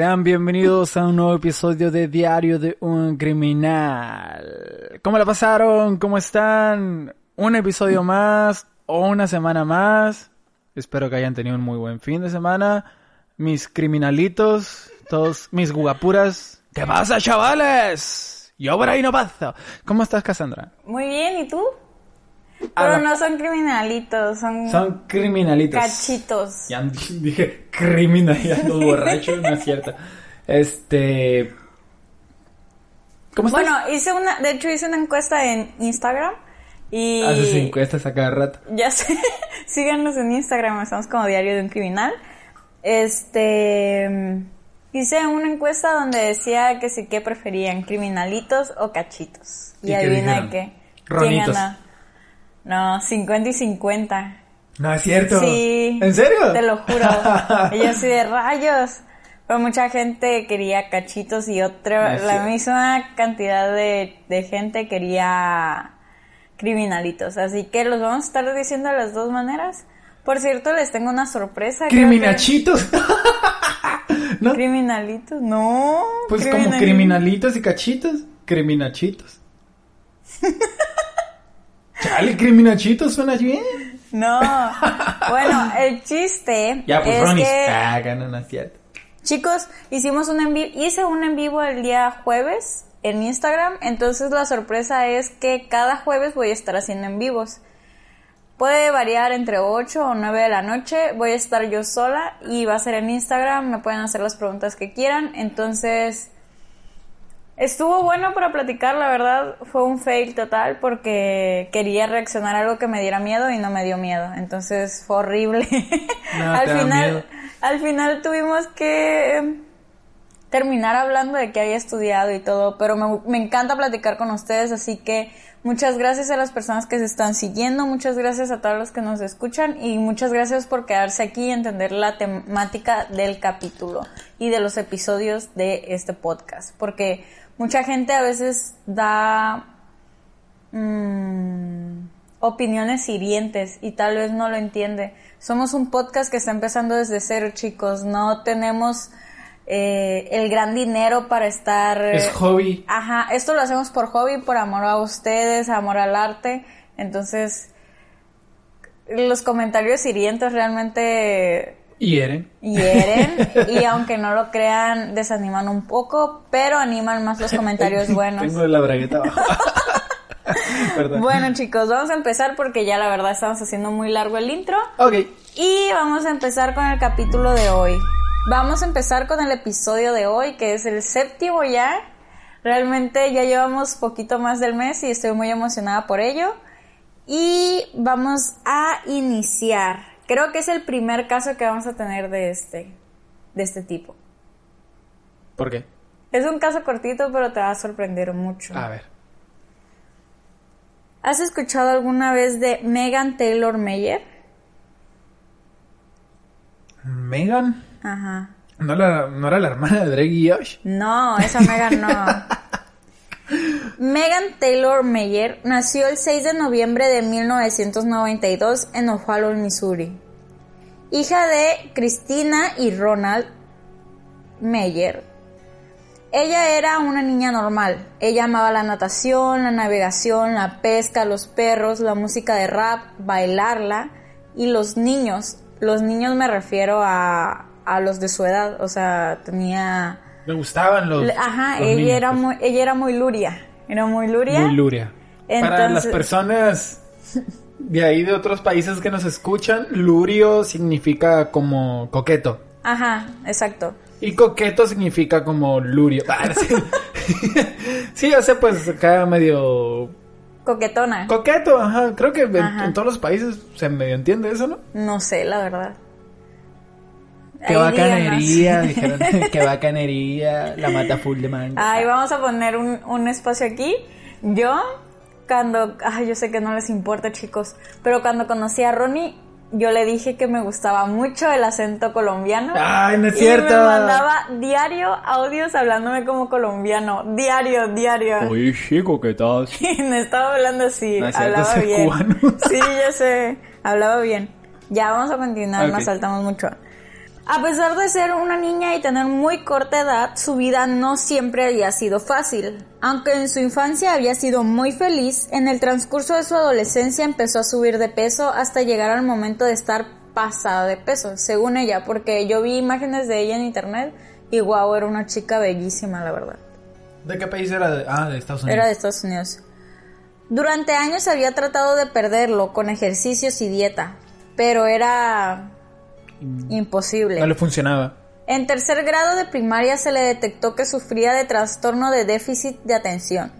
Sean bienvenidos a un nuevo episodio de Diario de un Criminal. ¿Cómo la pasaron? ¿Cómo están? Un episodio más o una semana más. Espero que hayan tenido un muy buen fin de semana. Mis criminalitos, todos mis guapuras. ¿Qué pasa, chavales? Yo por ahí no paso. ¿Cómo estás, Cassandra? Muy bien, ¿y tú? Ah, Pero no. son criminalitos, son, Son criminalitos. cachitos. Ya dije criminal, ya ando borracho, no es cierto. Este. ¿Cómo estás? Bueno, hice una, de hecho hice una encuesta en Instagram y Haces encuestas a cada rato. ya sé, síganos en Instagram, estamos como Diario de un Criminal. Este, hice una encuesta donde decía que sí que preferían criminalitos o cachitos. ¿Y Y, adivina qué. Ronitos. gana? No, 50 y 50. No es cierto. Sí. ¿En serio? Te lo juro. y yo así de rayos. Pero mucha gente quería cachitos y otra, No la misma cantidad de, de gente quería criminalitos. Así que los vamos a estar diciendo de las dos maneras. Por cierto, les tengo una sorpresa. que- Criminachitos. ¿No? Criminalitos, no. Pues como criminali- criminalitos y cachitos. Criminachitos. Chale, criminachitos suena bien. No. Bueno, el chiste Ya, pues es que Ah. Chicos, hicimos un en hice un en vivo el día jueves en Instagram, entonces la sorpresa es que cada jueves voy a estar haciendo en vivos. Puede variar entre 8 o 9 de la noche, voy a estar yo sola y va a ser en Instagram, me pueden hacer las preguntas que quieran, entonces estuvo bueno para platicar, la verdad fue un fail total porque quería reaccionar a algo que me diera miedo y no me dio miedo, entonces fue horrible. No, al final al final tuvimos que eh, terminar hablando de que había estudiado y todo, pero me, me encanta platicar con ustedes, así que muchas gracias a las personas que se están siguiendo, muchas gracias a todos los que nos escuchan y muchas gracias por quedarse aquí y entender la temática del capítulo y de los episodios de este podcast, porque mucha gente a veces da mm, opiniones hirientes y tal vez no lo entiende. Somos un podcast que está empezando desde cero, chicos. No tenemos eh, el gran dinero para estar... Es hobby. Ajá, esto lo hacemos por hobby, por amor a ustedes, amor al arte. Entonces, los comentarios hirientes realmente Hieren. hieren y aunque no lo crean, desaniman un poco, pero animan más los comentarios buenos. Tengo la bragueta abajo. Perdón. Bueno chicos, vamos a empezar porque ya la verdad estamos haciendo muy largo el intro Ok. y vamos a empezar con el capítulo de hoy. Vamos a empezar con el episodio de hoy que es el séptimo ya. Realmente ya llevamos poquito más del mes y estoy muy emocionada por ello. Y vamos a iniciar. Creo que es el primer caso que vamos a tener de este, de este tipo. ¿Por qué? Es un caso cortito pero te va a sorprender mucho. A ver. ¿Has escuchado alguna vez de Megan Taylor Meyer? Megan. Ajá. ¿No, la, ¿No era la hermana de Drake y Josh? No, esa Megan no. Megan Taylor Meyer nació el 6 de noviembre de 1992 en O'Fallon, Missouri. Hija de Christina y Ronald Meyer. Ella era una niña normal. Ella amaba la natación, la navegación, la pesca, los perros, la música de rap, bailarla y los niños. Los niños me refiero a, a los de su edad. O sea, tenía... Me gustaban los. Le- Ajá, los ella niños, era pues. muy, ella era muy luria. Era muy luria. Muy luria. Para las personas de ahí de otros países que nos escuchan, lurio significa como coqueto. Ajá, exacto. Y coqueto significa como lurio. Ah, sí. ya sé, pues acá medio Coquetona. coqueto, ajá. Creo que en todos los países se medio entiende eso, ¿no? no sé, la verdad. Qué Ahí bacanería, dijeron. Qué bacanería, la mata full de manga. Ay, vamos a poner un, un espacio aquí. Yo, cuando... Ay, yo sé que no les importa, chicos. Pero cuando conocí a Ronnie, yo le dije que me gustaba mucho el acento colombiano. Ay, no es Y cierto. me mandaba diario audios hablándome como colombiano. Diario, diario. Oye, chico, ¿qué tal? Y me estaba hablando así, No es cierto, hablaba bien. cubano. Sí, ya sé, hablaba bien. Ya vamos a continuar, Ok. nos saltamos mucho. A pesar de ser una niña y tener muy corta edad, su vida no siempre había sido fácil. Aunque en su infancia había sido muy feliz, en el transcurso de su adolescencia empezó a subir de peso hasta llegar al momento de estar pasada de peso, según ella, porque yo vi imágenes de ella en internet y wow, era una chica bellísima, la verdad. ¿De qué país era? De... Ah, de Estados Unidos. Era de Estados Unidos. Durante años había tratado de perderlo con ejercicios y dieta, pero era imposible. No le funcionaba. En tercer grado de primaria se le detectó que sufría de trastorno de déficit de atención.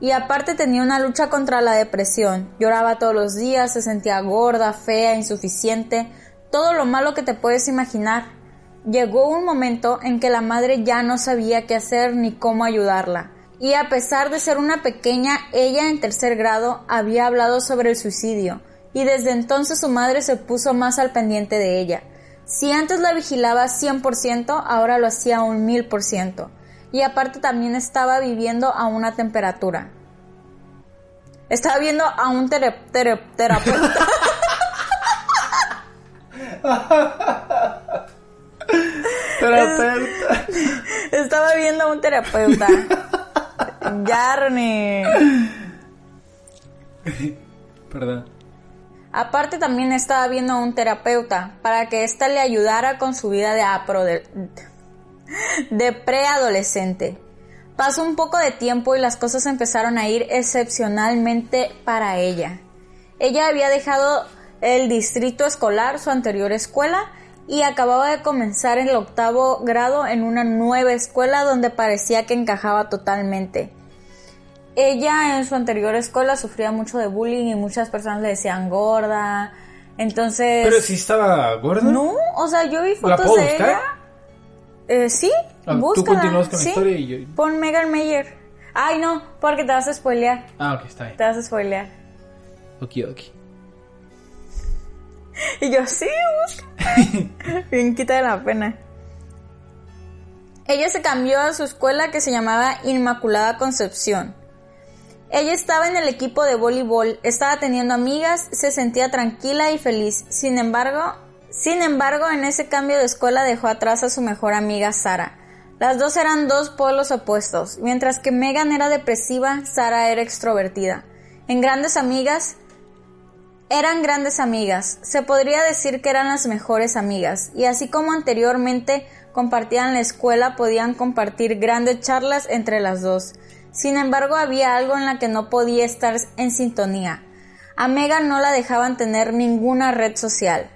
Y aparte tenía una lucha contra la depresión. Lloraba todos los días, se sentía gorda, fea, insuficiente, todo lo malo que te puedes imaginar. Llegó un momento en que la madre ya no sabía qué hacer ni cómo ayudarla. Y a pesar de ser una pequeña, ella en tercer grado había hablado sobre el suicidio, y desde entonces su madre se puso más al pendiente de ella. Si antes la vigilaba 100%, ahora lo hacía un 1000%. Y aparte también estaba viviendo a una temperatura. Estaba viendo a un terapeuta. terapeuta. Estaba viendo a un terapeuta. Yarni. Perdón. Aparte también estaba viendo a un terapeuta para que ésta le ayudara con su vida de preadolescente. Pasó un poco de tiempo y las cosas empezaron a ir excepcionalmente para ella. Ella había dejado el distrito escolar, su anterior escuela, y acababa de comenzar el octavo grado en una nueva escuela donde parecía que encajaba totalmente. Ella en su anterior escuela sufría mucho de bullying y muchas personas le decían gorda. Entonces. Pero si estaba gorda. No, o sea, yo vi fotos puedo de buscar? ella. Eh, sí, Ah, tú continúas con la historia y yo- Pon Megan Mayer. Ay, no, porque te vas a spoilear. Ah, ok, está bien. Te vas a spoilear. Ok, ok. Y yo, sí, busca. Bien quita de la pena. Ella se cambió a su escuela que se llamaba Inmaculada Concepción. Ella estaba en el equipo de voleibol, estaba teniendo amigas, se sentía tranquila y feliz. Sin embargo, sin embargo, en ese cambio de escuela dejó atrás a su mejor amiga Sara. Las dos eran dos polos opuestos. Mientras que Megan era depresiva, Sara era extrovertida. En grandes amigas, eran grandes amigas, se podría decir que eran las mejores amigas, y así como anteriormente compartían la escuela, podían compartir grandes charlas entre las dos. Sin embargo, había algo en la que no podía estar en sintonía. A Megan no la dejaban tener ninguna red social,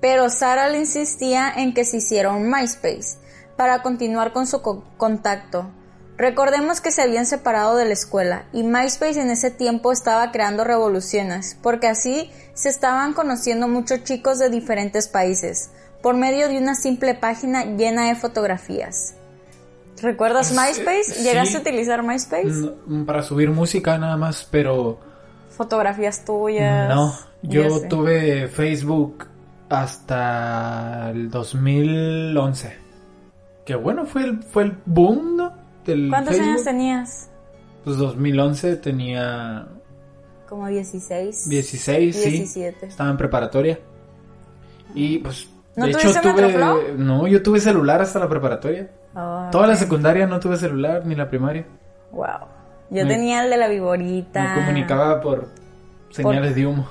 pero Sara le insistía en que se hiciera un MySpace para continuar con su co- contacto. Recordemos que se habían separado de la escuela y MySpace en ese tiempo estaba creando revoluciones, porque así se estaban conociendo muchos chicos de diferentes países, por medio de una simple página llena de fotografías. ¿Recuerdas Sí, MySpace? ¿Llegaste sí. a utilizar MySpace? Mm, Para subir música nada más, pero Fotografías tuyas. no. Yo tuve Facebook hasta el 2011. Que bueno, fue el, fue el boom, ¿no? Del ¿Cuántos Facebook. años tenías? Pues 2011 tenía Como 16. 16, sí. 17. Estaba en preparatoria. Y pues, ¿No de hecho tuve... No, yo tuve celular hasta la preparatoria. Oh, Toda la secundaria no tuve celular, ni la primaria. Wow. Yo Me- tenía el de la viborita. Me comunicaba por señales de humo.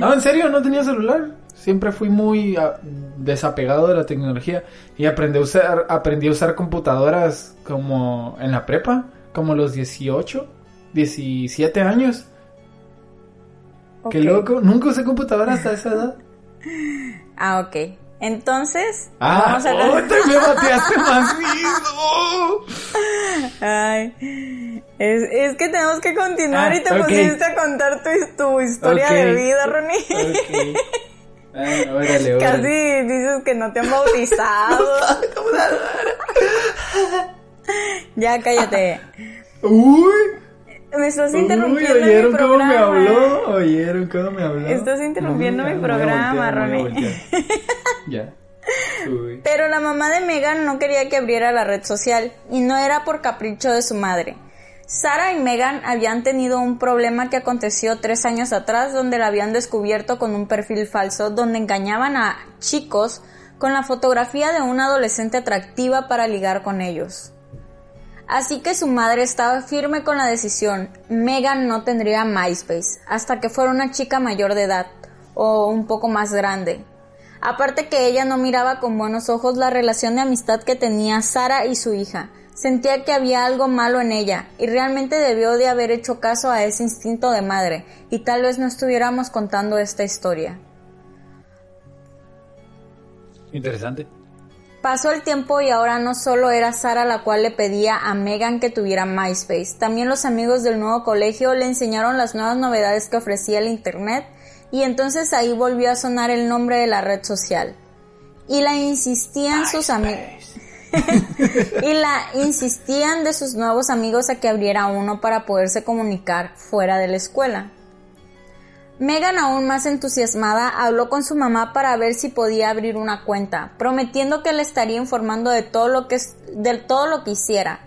No, en serio, no tenía celular. Siempre fui muy ah, desapegado de la tecnología y aprendí a usar aprendí a usar computadoras como en la prepa, como los 18, 17 años. Qué Ok. loco, nunca usé computadora hasta esa edad. Ah, ok. Entonces, Ah, vamos a oh, te me bateaste macizo. Ay, es, es que tenemos que continuar Ah, y te pusiste a contar tu, tu historia de vida, Ronnie. Ok. Ah, órale, órale. Casi dices que no te han bautizado. ya cállate. Uy. Me estás Uy, interrumpiendo oyeron mi cómo programa. me habló, oyeron cómo me habló. Estás interrumpiendo mi programa, voltear. ya. Uy. Pero la mamá de Megan no quería que abriera la red social y no era por capricho de su madre. Sara y Megan habían tenido un problema que aconteció tres años atrás donde la habían descubierto con un perfil falso donde engañaban a chicos con la fotografía de una adolescente atractiva para ligar con ellos. Así que su madre estaba firme con la decisión. Megan no tendría MySpace hasta que fuera una chica mayor de edad o un poco más grande. Aparte que ella no miraba con buenos ojos la relación de amistad que tenía Sara y su hija. Sentía que había algo malo en ella y realmente debió de haber hecho caso a ese instinto de madre y tal vez no estuviéramos contando esta historia. Interesante. Pasó el tiempo y ahora no solo era Sara la cual le pedía a Megan que tuviera MySpace, también los amigos del nuevo colegio le enseñaron las nuevas novedades que ofrecía el Internet y entonces ahí volvió a sonar el nombre de la red social. Y la insistían sus amigos. y la insistían de sus nuevos amigos a que abriera uno para poderse comunicar fuera de la escuela. Megan, aún más entusiasmada, habló con su mamá para ver si podía abrir una cuenta, prometiendo que le estaría informando de todo lo que, de todo lo que hiciera.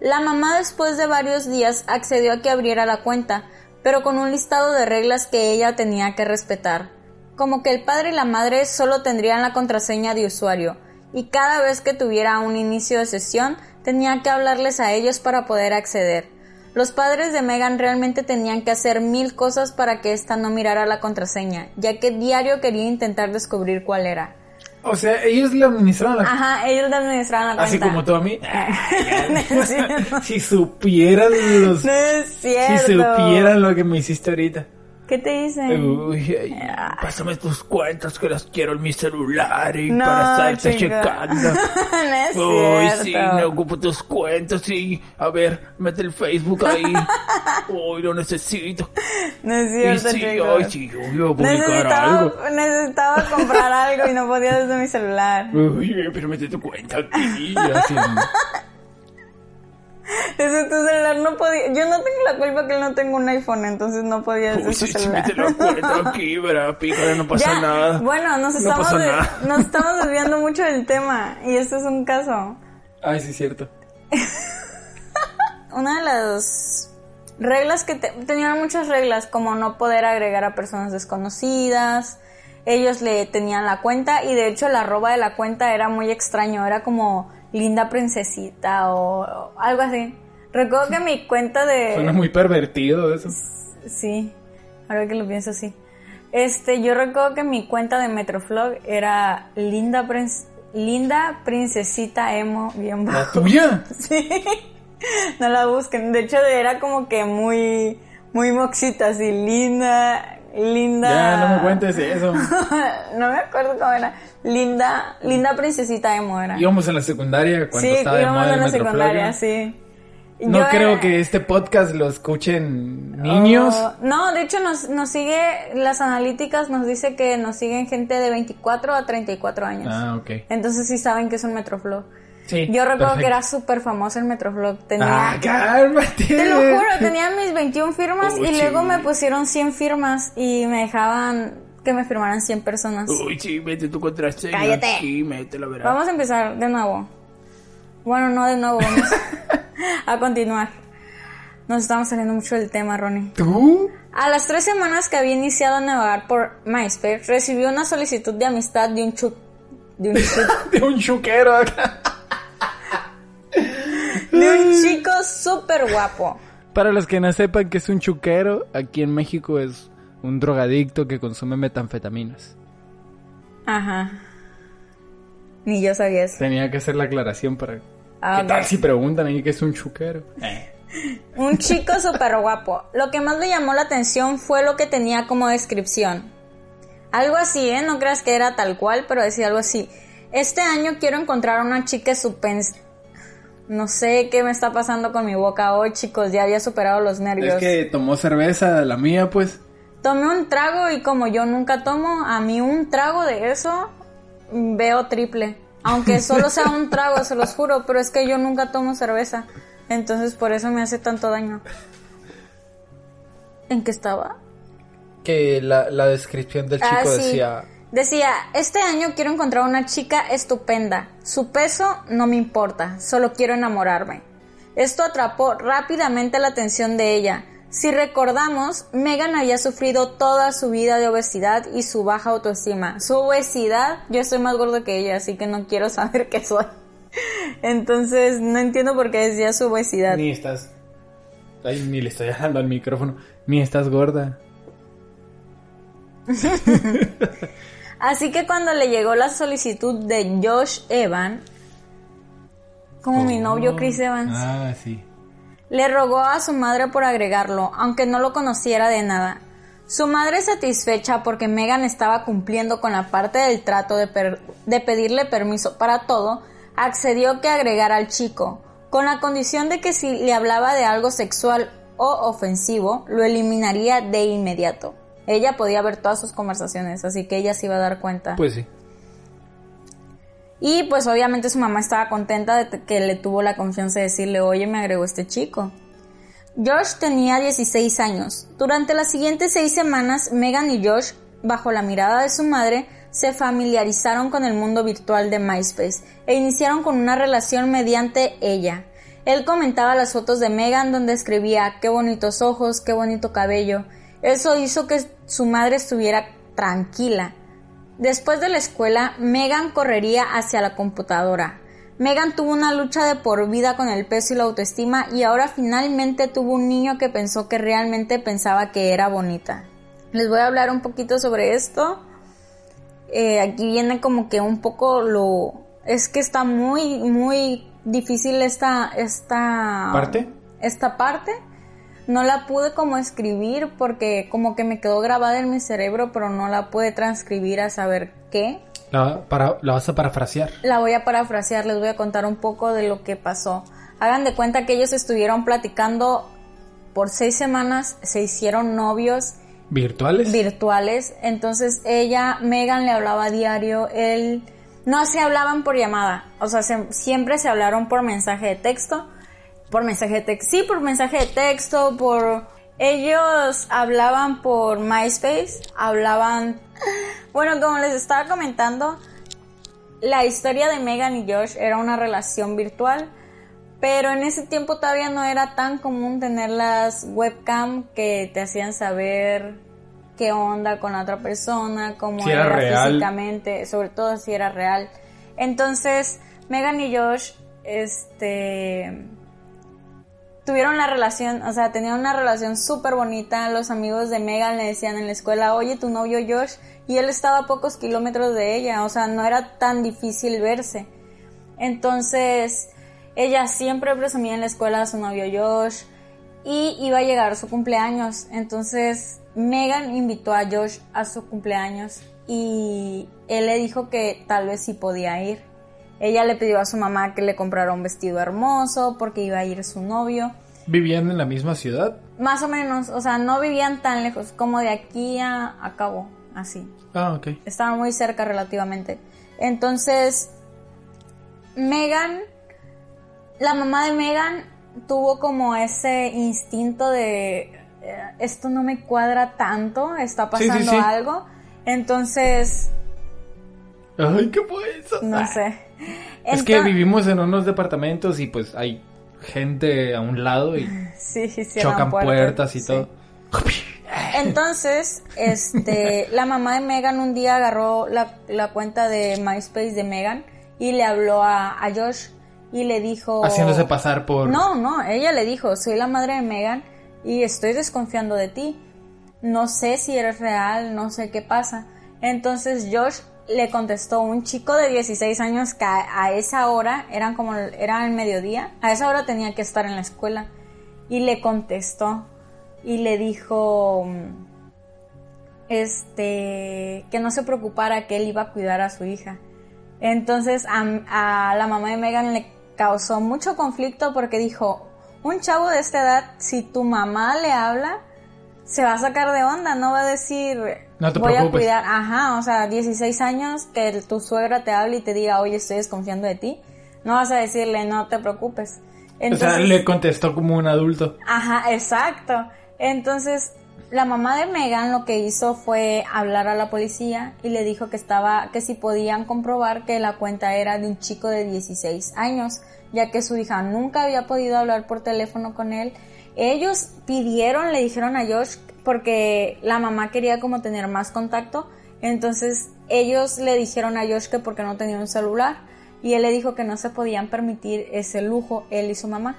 La mamá después de varios días accedió a que abriera la cuenta, pero con un listado de reglas que ella tenía que respetar, como que el padre y la madre solo tendrían la contraseña de usuario, y cada vez que tuviera un inicio de sesión tenía que hablarles a ellos para poder acceder. Los padres de Megan realmente tenían que hacer mil cosas para que ésta no mirara la contraseña, ya que diario quería intentar descubrir cuál era. O sea, ellos le administraban la Ajá, ellos le administraban la cuenta. Así como tú a mí. si supieran los... No es cierto. Si supieran lo que me hiciste ahorita. ¿Qué te dicen? Uy, ay, pásame tus cuentas que las quiero en mi celular y para estarte checando. no es Uy, sí, me ocupo tus cuentas, sí. A ver, mete el Facebook ahí. Uy, lo necesito. No es Y sí, ay, sí, yo voy a publicar algo. necesitaba, necesitaba comprar algo y no podía desde mi celular. Uy, pero mete tu cuenta aquí. Así, Desde tu celular no podía. Yo no tengo la culpa que no tengo un iPhone, entonces no podía Uy, su sí, la cuenta aquí, pícara, no pasa Ya, nada. Bueno, nos No estamos, pasa de- nada. nos estamos desviando mucho del tema y este es un caso. Ay, sí, cierto. Una de las reglas que te- tenían muchas reglas, como no poder agregar a personas desconocidas. Ellos le tenían la cuenta y de hecho el arroba de la cuenta era muy extraño, era como linda princesita o, o algo así. Recuerdo que mi cuenta de... Suena muy pervertido eso. Sí, ahora que lo pienso así. Este, yo recuerdo que mi cuenta de Metroflog era linda, princ- linda princesita emo bien bajo. ¿La tuya? Sí, no la busquen. De hecho, era como que muy, muy moxita, así, linda, linda. Ya, no me cuentes eso. no me acuerdo cómo era. Linda, linda princesita emo era. Íbamos en la secundaria cuando sí, estaba de íbamos moda en la secundaria, sí. No Yo creo era- que este podcast lo escuchen niños. Oh, no, de hecho nos, nos sigue, las analíticas nos dice que nos siguen gente de 24 a 34 años. Ah, ok. Entonces sí saben que es un Metroflog. Sí. Yo recuerdo que era súper famoso el Metroflog. Tenía, Ah, cálmate. te lo juro, tenía mis 21 firmas Uy, y luego me pusieron 100 firmas y me dejaban que me firmaran 100 personas. Uy, sí, mete tu contraseña. Cállate. Sí, métela, verás. Vamos a empezar de nuevo. Bueno, no de nuevo, vamos a continuar. Nos estamos saliendo mucho del tema, Ronnie. ¿Tú? A las tres semanas que había iniciado a navegar por MySpace, recibió una solicitud de amistad de un chu... De un, De un chuquero acá. de un chico súper guapo. Para los que no sepan que es un chuquero, aquí en México es un drogadicto que consume metanfetaminas. Ajá. Ni yo sabía eso. Tenía que hacer la aclaración para... Ah, ¿Qué tal si preguntan ahí que es un chuquero? Un chico súper guapo. Lo que más le llamó la atención fue lo que tenía como descripción. Algo así, ¿eh? No creas que era tal cual, pero decía algo así. Este año quiero encontrar a una chica supens... No sé qué me está pasando con mi boca hoy, chicos. Ya había superado los nervios. Es que tomó cerveza, la mía, pues. Tomé un trago y como yo nunca tomo, a mí un trago de eso veo triple. Aunque solo sea un trago, se los juro, pero es que yo nunca tomo cerveza. Entonces por eso me hace tanto daño. ¿En qué estaba? Que la, la descripción del chico Ah, sí. decía... Decía, este año quiero encontrar una chica estupenda. Su peso no me importa, solo quiero enamorarme. Esto atrapó rápidamente la atención de ella. Si recordamos, Megan había sufrido toda su vida de obesidad y su baja autoestima. Su obesidad, yo estoy más gordo que ella, así que no quiero saber qué soy. Entonces, no entiendo por qué decía su obesidad. Ni estás... Ay, ni le estoy hablando al micrófono. Ni estás gorda. Así que cuando le llegó la solicitud de Josh Evan, como mi novio Chris Evans, Ah, sí. le rogó a su madre por agregarlo, aunque no lo conociera de nada. Su madre satisfecha porque Megan estaba cumpliendo con la parte del trato de, per- de pedirle permiso para todo, accedió que agregara al chico, con la condición de que si le hablaba de algo sexual o ofensivo, lo eliminaría de inmediato. Ella podía ver todas sus conversaciones, así que ella se iba a dar cuenta. Pues sí. Y pues obviamente su mamá estaba contenta de que le tuvo la confianza de decirle, oye, me agregó este chico. Josh tenía 16 años. Durante las siguientes seis semanas, Megan y Josh, bajo la mirada de su madre, se familiarizaron con el mundo virtual de MySpace e iniciaron con una relación mediante ella. Él comentaba las fotos de Megan donde escribía qué bonitos ojos, qué bonito cabello. Eso hizo que su madre estuviera tranquila. Después de la escuela, Megan correría hacia la computadora. Megan tuvo una lucha de por vida con el peso y la autoestima y ahora finalmente tuvo un niño que pensó que realmente pensaba que era bonita. Les voy a hablar un poquito sobre esto. Eh, aquí viene como que un poco lo... Es que está muy, muy difícil esta... esta ¿Parte? Esta parte. No la pude como escribir porque como que me quedó grabada en mi cerebro, pero no la pude transcribir a saber qué. La, para, la vas a parafrasear. La voy a parafrasear, les voy a contar un poco de lo que pasó. Hagan de cuenta que ellos estuvieron platicando por seis semanas, se hicieron novios ¿Virtuales? virtuales, entonces ella, Megan le hablaba diario, él, no se hablaban por llamada, o sea, se- siempre se hablaron por mensaje de texto, por mensaje de texto, sí, por mensaje de texto, por... Ellos hablaban por MySpace, hablaban... Bueno, como les estaba comentando, la historia de Megan y Josh era una relación virtual, pero en ese tiempo todavía no era tan común tener las webcam que te hacían saber qué onda con la otra persona, cómo Si era era, real. físicamente, sobre todo si era real. Entonces, Megan y Josh, este, tuvieron la relación, o sea, tenían una relación súper bonita. Los amigos de Megan le decían en la escuela, oye, tu novio Josh, y él estaba a pocos kilómetros de ella, o sea, no era tan difícil verse. Entonces, ella siempre presumía en la escuela a su novio Josh y iba a llegar su cumpleaños. Entonces, Megan invitó a Josh a su cumpleaños y él le dijo que tal vez sí podía ir. Ella le pidió a su mamá que le comprara un vestido hermoso porque iba a ir su novio. ¿Vivían en la misma ciudad? Más o menos, o sea, no vivían tan lejos, como de aquí a, a Cabo, así. Ah, ok. Estaban muy cerca relativamente. Entonces, Megan, la mamá de Megan tuvo como ese instinto de eh, esto no me cuadra tanto, está Sí, sí, pasando sí. algo. Entonces, Ay, ¿qué fue eso? no Ah. Es que vivimos en unos departamentos y pues hay gente a un lado y Sí, chocan puertas, y sí. todo. Entonces, este, la mamá de Megan un día agarró la, la cuenta de MySpace de Megan y le habló a, a Josh y le dijo... Haciéndose pasar por... No, no, ella le dijo, soy la madre de Megan y estoy desconfiando de ti. No sé si eres real, no sé qué pasa. Entonces Josh le contestó un chico de 16 años que a, esa hora, eran como, era el mediodía, a esa hora tenía que estar en la escuela. Y le contestó y le dijo, mm, este, que no se preocupara, que él iba a cuidar a su hija. Entonces a, a la mamá de Megan le causó mucho conflicto porque dijo, un chavo de esta edad, si tu mamá le habla, se va a sacar de onda, no va a decir, No te voy a cuidar, ajá, o sea, 16 años que tu suegra te hable y te diga, oye, estoy desconfiando de ti, no vas a decirle, no te preocupes. o sea, Entonces- le contestó como un adulto. Ajá, exacto. Entonces, la mamá de Megan lo que hizo fue hablar a la policía y le dijo que estaba, que si podían comprobar que la cuenta era de un chico de 16 años, ya que su hija nunca había podido hablar por teléfono con él ellos pidieron, le dijeron a Josh, porque la mamá quería como tener más contacto, entonces ellos le dijeron a Josh que porque no tenía un celular y él le dijo que no se podían permitir ese lujo, él y su mamá.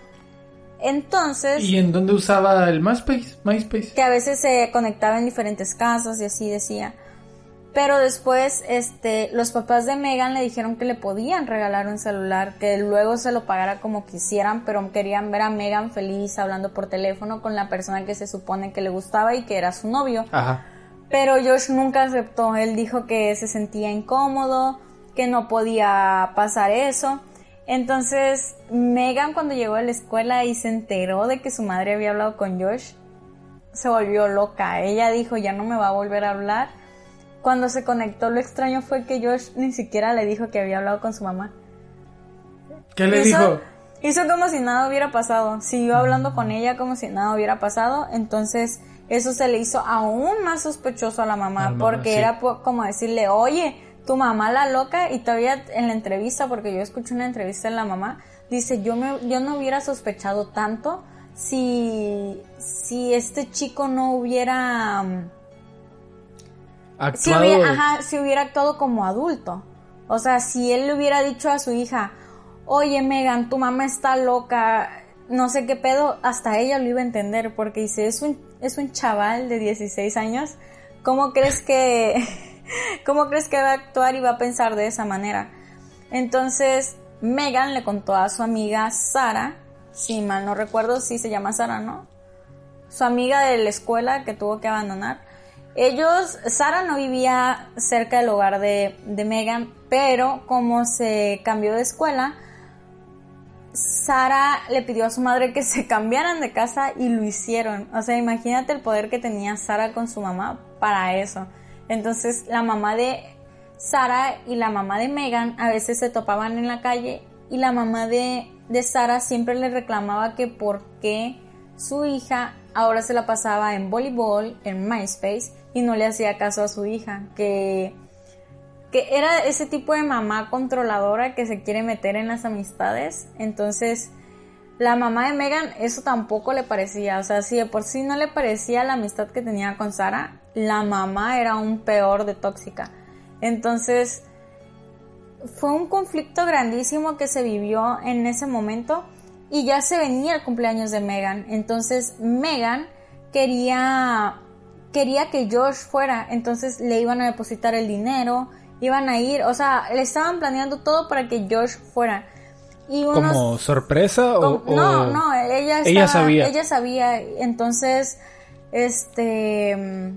Entonces... ¿Y en dónde usaba el MySpace? MySpace. Que a veces se conectaba en diferentes casas y así decía. Pero después, este, los papás de Megan le dijeron que le podían regalar un celular, que luego se lo pagara como quisieran, pero querían ver a Megan feliz hablando por teléfono con la persona que se supone que le gustaba y que era su novio. Ajá. Pero Josh nunca aceptó. Él dijo que se sentía incómodo, que no podía pasar eso. Entonces, Megan cuando llegó a la escuela y se enteró de que su madre había hablado con Josh, se volvió loca. Ella dijo, ya no me va a volver a hablar. Cuando se conectó, lo extraño fue que Josh ni siquiera le dijo que había hablado con su mamá. ¿Qué le hizo, dijo? Hizo como si nada hubiera pasado. Siguió hablando con ella como si nada hubiera pasado. Entonces, eso se le hizo aún más sospechoso a la mamá, A la mamá, porque sí. era como decirle, oye, tu mamá la loca, y todavía en la entrevista, porque yo escuché una entrevista de la mamá, dice, yo, me, yo no hubiera sospechado tanto si, si este chico no hubiera... si Actuado. hubiera, ajá, si hubiera actuado como adulto. O sea, si él le hubiera dicho a su hija, oye Megan, tu mamá está loca, no sé qué pedo, hasta ella lo iba a entender, porque dice, es un, es un chaval de 16 años, ¿cómo crees que, cómo crees que va a actuar y va a pensar de esa manera? Entonces, Megan le contó a su amiga Sara, si mal no recuerdo si se llama Sara, ¿no? Su amiga de la escuela que tuvo que abandonar. Ellos, Sara no vivía cerca del hogar de, Megan, pero como se cambió de escuela, Sara le pidió a su madre que se cambiaran de casa y lo hicieron. O sea, imagínate el poder que tenía Sara con su mamá para eso. Entonces, la mamá de Sara y la mamá de Megan a veces se topaban en la calle y la mamá de, de Sara siempre le reclamaba que por qué su hija ahora se la pasaba en voleibol, en MySpace y no le hacía caso a su hija, que que era ese tipo de mamá controladora que se quiere meter en las amistades. Entonces, la mamá de Megan eso tampoco le parecía. O sea, si de por sí no le parecía la amistad que tenía con Sara, la mamá era un peor de tóxica. Entonces, fue un conflicto grandísimo que se vivió en ese momento y ya se venía el cumpleaños de Megan. Entonces, Megan quería quería que Josh fuera, entonces le iban a depositar el dinero, iban a ir, o sea, le estaban planeando todo para que Josh fuera. Y unos, ¿Como sorpresa o, no, no, ella, Ella estaba- sabía. Ella sabía, entonces, este,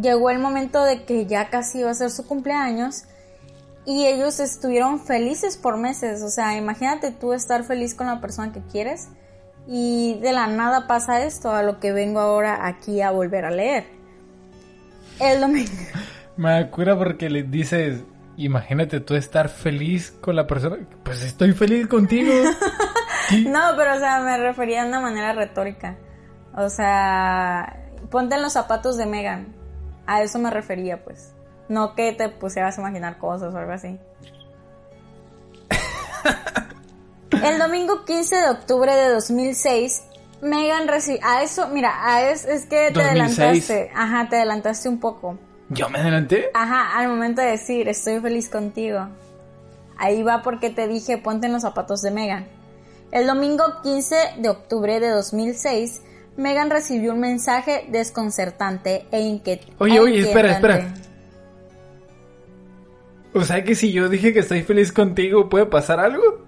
llegó el momento de que ya casi iba a ser su cumpleaños y ellos estuvieron felices por meses, o sea, imagínate tú estar feliz con la persona que quieres y de la nada pasa esto, a lo que vengo ahora aquí a volver a leer. El domingo. Me acuerdo porque le dices, imagínate tú estar feliz con la persona. Pues estoy feliz contigo. Sí. No, pero o sea, me refería de una manera retórica. O sea, ponte en los zapatos de Megan. A eso me refería, pues. No que te pusieras a imaginar cosas o algo así. El domingo 15 de octubre de 2006, Megan recibió... A eso, mira, a es, es que te 2006. adelantaste. Ajá, te adelantaste un poco. ¿Yo me adelanté? Ajá, al momento de decir, estoy feliz contigo. Ahí va porque te dije, ponte en los zapatos de Megan. El domingo 15 de octubre de 2006, Megan recibió un mensaje desconcertante e inquietante. Oye, oye, espera, espera. O sea que si yo dije que estoy feliz contigo, ¿puede pasar algo?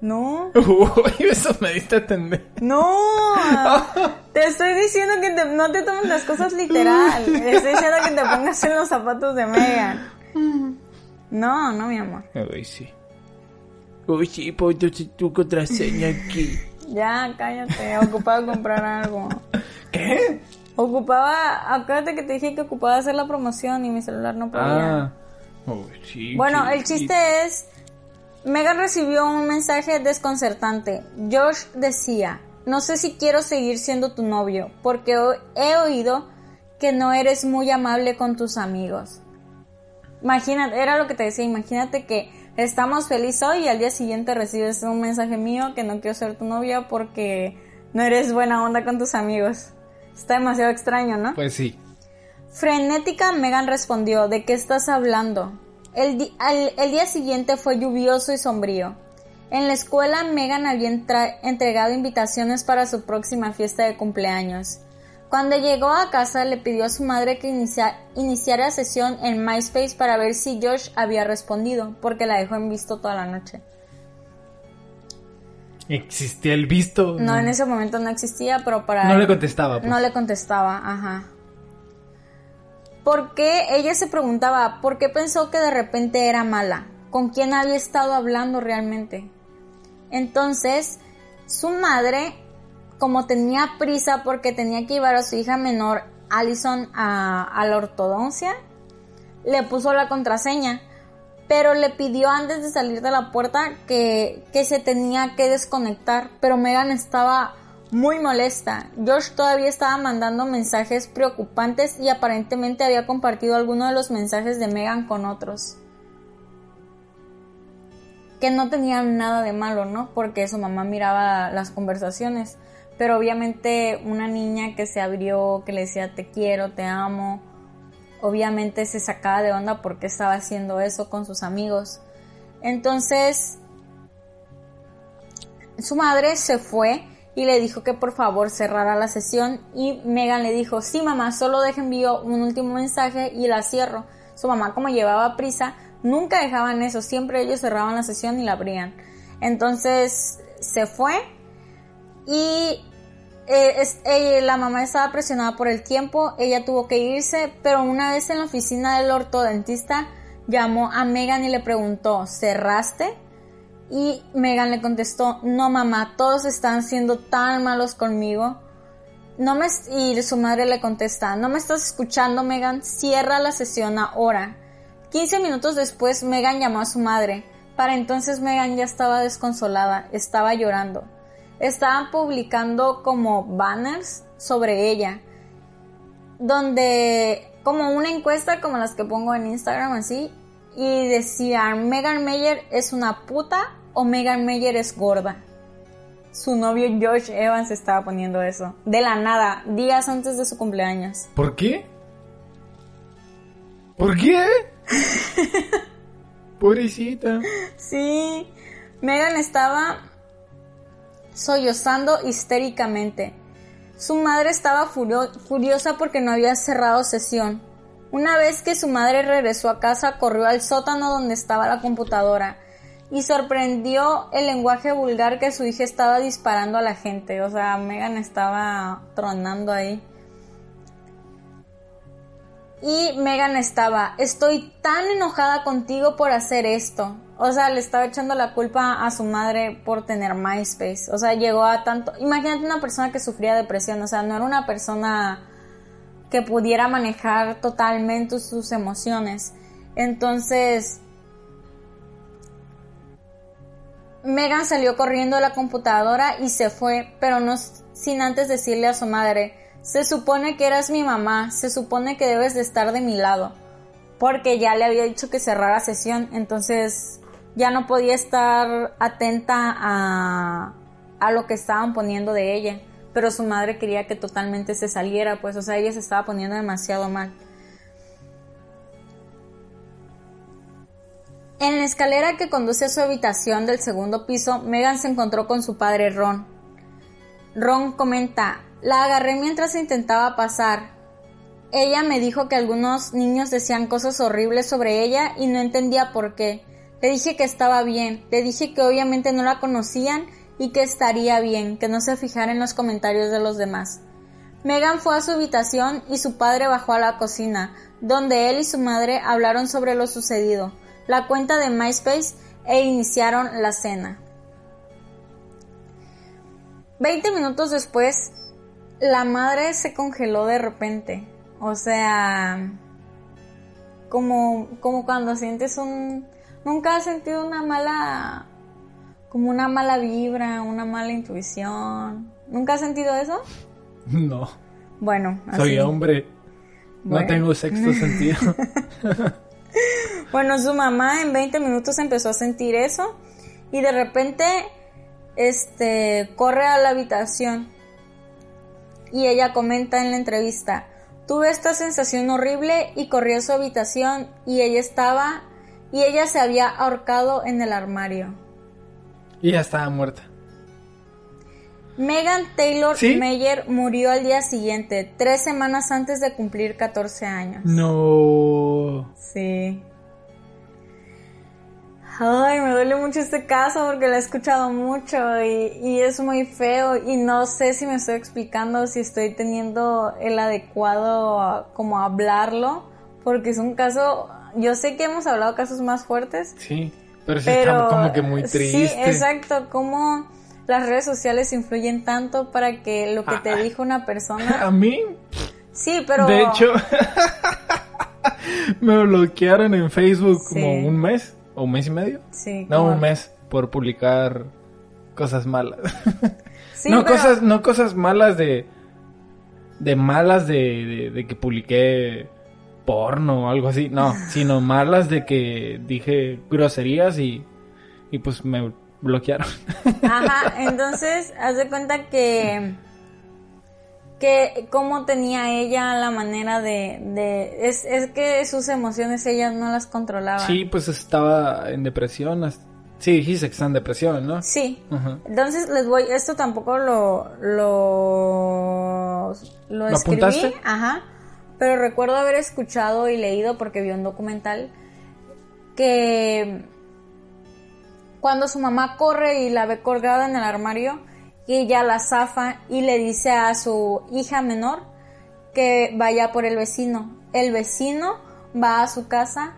No, Uy, eso me diste a entender. no. te estoy diciendo que te- no te tomes las cosas literal. Te estoy diciendo que te pongas en los zapatos de Megan. No, no, mi amor. Uy, sí. Uy, sí, pon tu, tu contraseña aquí. Ya, cállate. Ocupado comprar algo. ¿Qué? Ocupaba, acuérdate que te dije que ocupaba hacer la promoción y mi celular no podía. Ah. Uy, sí. bueno, el chiste es, Megan recibió un mensaje desconcertante. Josh decía, no sé si quiero seguir siendo tu novio, porque he oído que no eres muy amable con tus amigos. Imagínate, era lo que te decía, imagínate que estamos felices hoy y al día siguiente recibes un mensaje mío que no quiero ser tu novia porque No eres buena onda con tus amigos. Está demasiado extraño, ¿no? Pues sí. Frenética, Megan respondió, ¿de qué estás hablando? El, di- al- el día siguiente fue lluvioso y sombrío. En la escuela, Megan había entregado invitaciones para su próxima fiesta de cumpleaños. Cuando llegó a casa, le pidió a su madre que inicia- iniciara sesión en MySpace para ver si Josh había respondido, porque la dejó en visto toda la noche. Existía el visto. No, en ese momento no existía, pero para... No le contestaba. pues. No le contestaba, ajá. Porque ella se preguntaba, ¿por qué pensó que de repente era mala? ¿Con quién había estado hablando realmente? Entonces, su madre, como tenía prisa porque tenía que llevar a su hija menor, Allison, a, a la ortodoncia, le puso la contraseña, pero le pidió antes de salir de la puerta que, que se tenía que desconectar, pero Megan estaba muy molesta. Josh todavía estaba mandando mensajes preocupantes y aparentemente había compartido algunos de los mensajes de Megan con otros. Que no tenían nada de malo, ¿no? Porque su mamá miraba las conversaciones. Pero obviamente una niña que se abrió, que le decía te quiero, te amo, obviamente se sacaba de onda porque estaba haciendo eso con sus amigos. Entonces, su madre se fue y le dijo que por favor cerrara la sesión y Megan le dijo, sí mamá, solo deje envío un último mensaje y la cierro. Su mamá como llevaba prisa, nunca dejaban eso, siempre ellos cerraban la sesión y la abrían. Entonces se fue y eh, eh, la mamá estaba presionada por el tiempo, ella tuvo que irse, pero una vez en la oficina del ortodentista llamó a Megan y le preguntó, ¿cerraste? Y Megan le contestó, no mamá, todos están siendo tan malos conmigo. No me y su madre le contesta, no me estás escuchando Megan, cierra la sesión ahora. 15 minutos después Megan llamó a su madre. Para entonces Megan ya estaba desconsolada, estaba llorando. Estaban publicando como banners sobre ella, donde como una encuesta como las que pongo en Instagram así, y decían Megan Meyer es una puta o Megan Meyer es gorda. Su novio Josh Evans estaba poniendo eso, de la nada, días antes de su cumpleaños. ¿Por qué? ¿Por qué? Pobrecita. Sí, Megan estaba sollozando histéricamente. Su madre estaba furio- furiosa porque no había cerrado sesión. Una vez que su madre regresó a casa, corrió al sótano donde estaba la computadora y sorprendió el lenguaje vulgar que su hija estaba disparando a la gente. O sea, Megan estaba tronando ahí. Y Megan estaba, estoy tan enojada contigo por hacer esto. O sea, le estaba echando la culpa a su madre por tener MySpace. O sea, llegó a tanto... Imagínate una persona que sufría depresión. O sea, no era una persona que pudiera manejar totalmente sus emociones. Entonces, Megan salió corriendo de la computadora y se fue, pero no sin antes decirle a su madre, se supone que eras mi mamá, se supone que debes de estar de mi lado, porque ya le había dicho que cerrara sesión, entonces ya no podía estar atenta a, a lo que estaban poniendo de ella, pero su madre quería que totalmente se saliera, pues, o sea, ella se estaba poniendo demasiado mal. En la escalera que conduce a su habitación del segundo piso, Megan se encontró con su padre Ron. Ron comenta, la agarré mientras intentaba pasar. Ella me dijo que algunos niños decían cosas horribles sobre ella y no entendía por qué. Le dije que estaba bien, le dije que obviamente no la conocían y que estaría bien, que no se fijara en los comentarios de los demás. Megan fue a su habitación y su padre bajó a la cocina, donde él y su madre hablaron sobre lo sucedido, la cuenta de MySpace e iniciaron la cena. Veinte minutos después, la madre se congeló de repente. O sea, como, como cuando sientes un... Nunca has sentido una mala... Como una mala vibra, una mala intuición. ¿Nunca has sentido eso? No. Bueno, así. Soy hombre. No Bueno. tengo sexto sentido. Bueno, su mamá en 20 minutos empezó a sentir eso y de repente este corre a la habitación y ella comenta en la entrevista, tuve esta sensación horrible y corrí a su habitación y ella estaba y ella se había ahorcado en el armario. Y ya estaba muerta. Megan Taylor ¿Sí? Meyer murió al día siguiente, tres semanas antes de cumplir 14 años. No. Sí. Ay, me duele mucho este caso porque lo he escuchado mucho y, y es muy feo y no sé si me estoy explicando, si estoy teniendo el adecuado como hablarlo, porque es un caso, yo sé que hemos hablado casos más fuertes, Sí. Pero pero está como que muy triste. Sí, exacto, como las redes sociales influyen tanto para que lo que te Ah. dijo una persona, A mí, sí, pero de hecho, me bloquearon en Facebook Sí. como un mes o un mes y medio. sí, No, como- un mes por publicar cosas malas. Sí, no pero- cosas, no cosas malas de, de malas de, de, de que publiqué porno o algo así. No, sino malas de que dije groserías y, y pues me bloquearon. Ajá, entonces, haz de cuenta que que cómo tenía ella la manera de, de es, es que sus emociones ella no las controlaba. Sí, pues estaba en depresión. hasta- Sí, dijiste que está en depresión, ¿no? Sí. Entonces les voy, esto tampoco lo lo lo, escribí, ajá, pero recuerdo haber escuchado y leído porque vi un documental que cuando su mamá corre y la ve colgada en el armario y ella la zafa y le dice a su hija menor que vaya por el vecino. El vecino va a su casa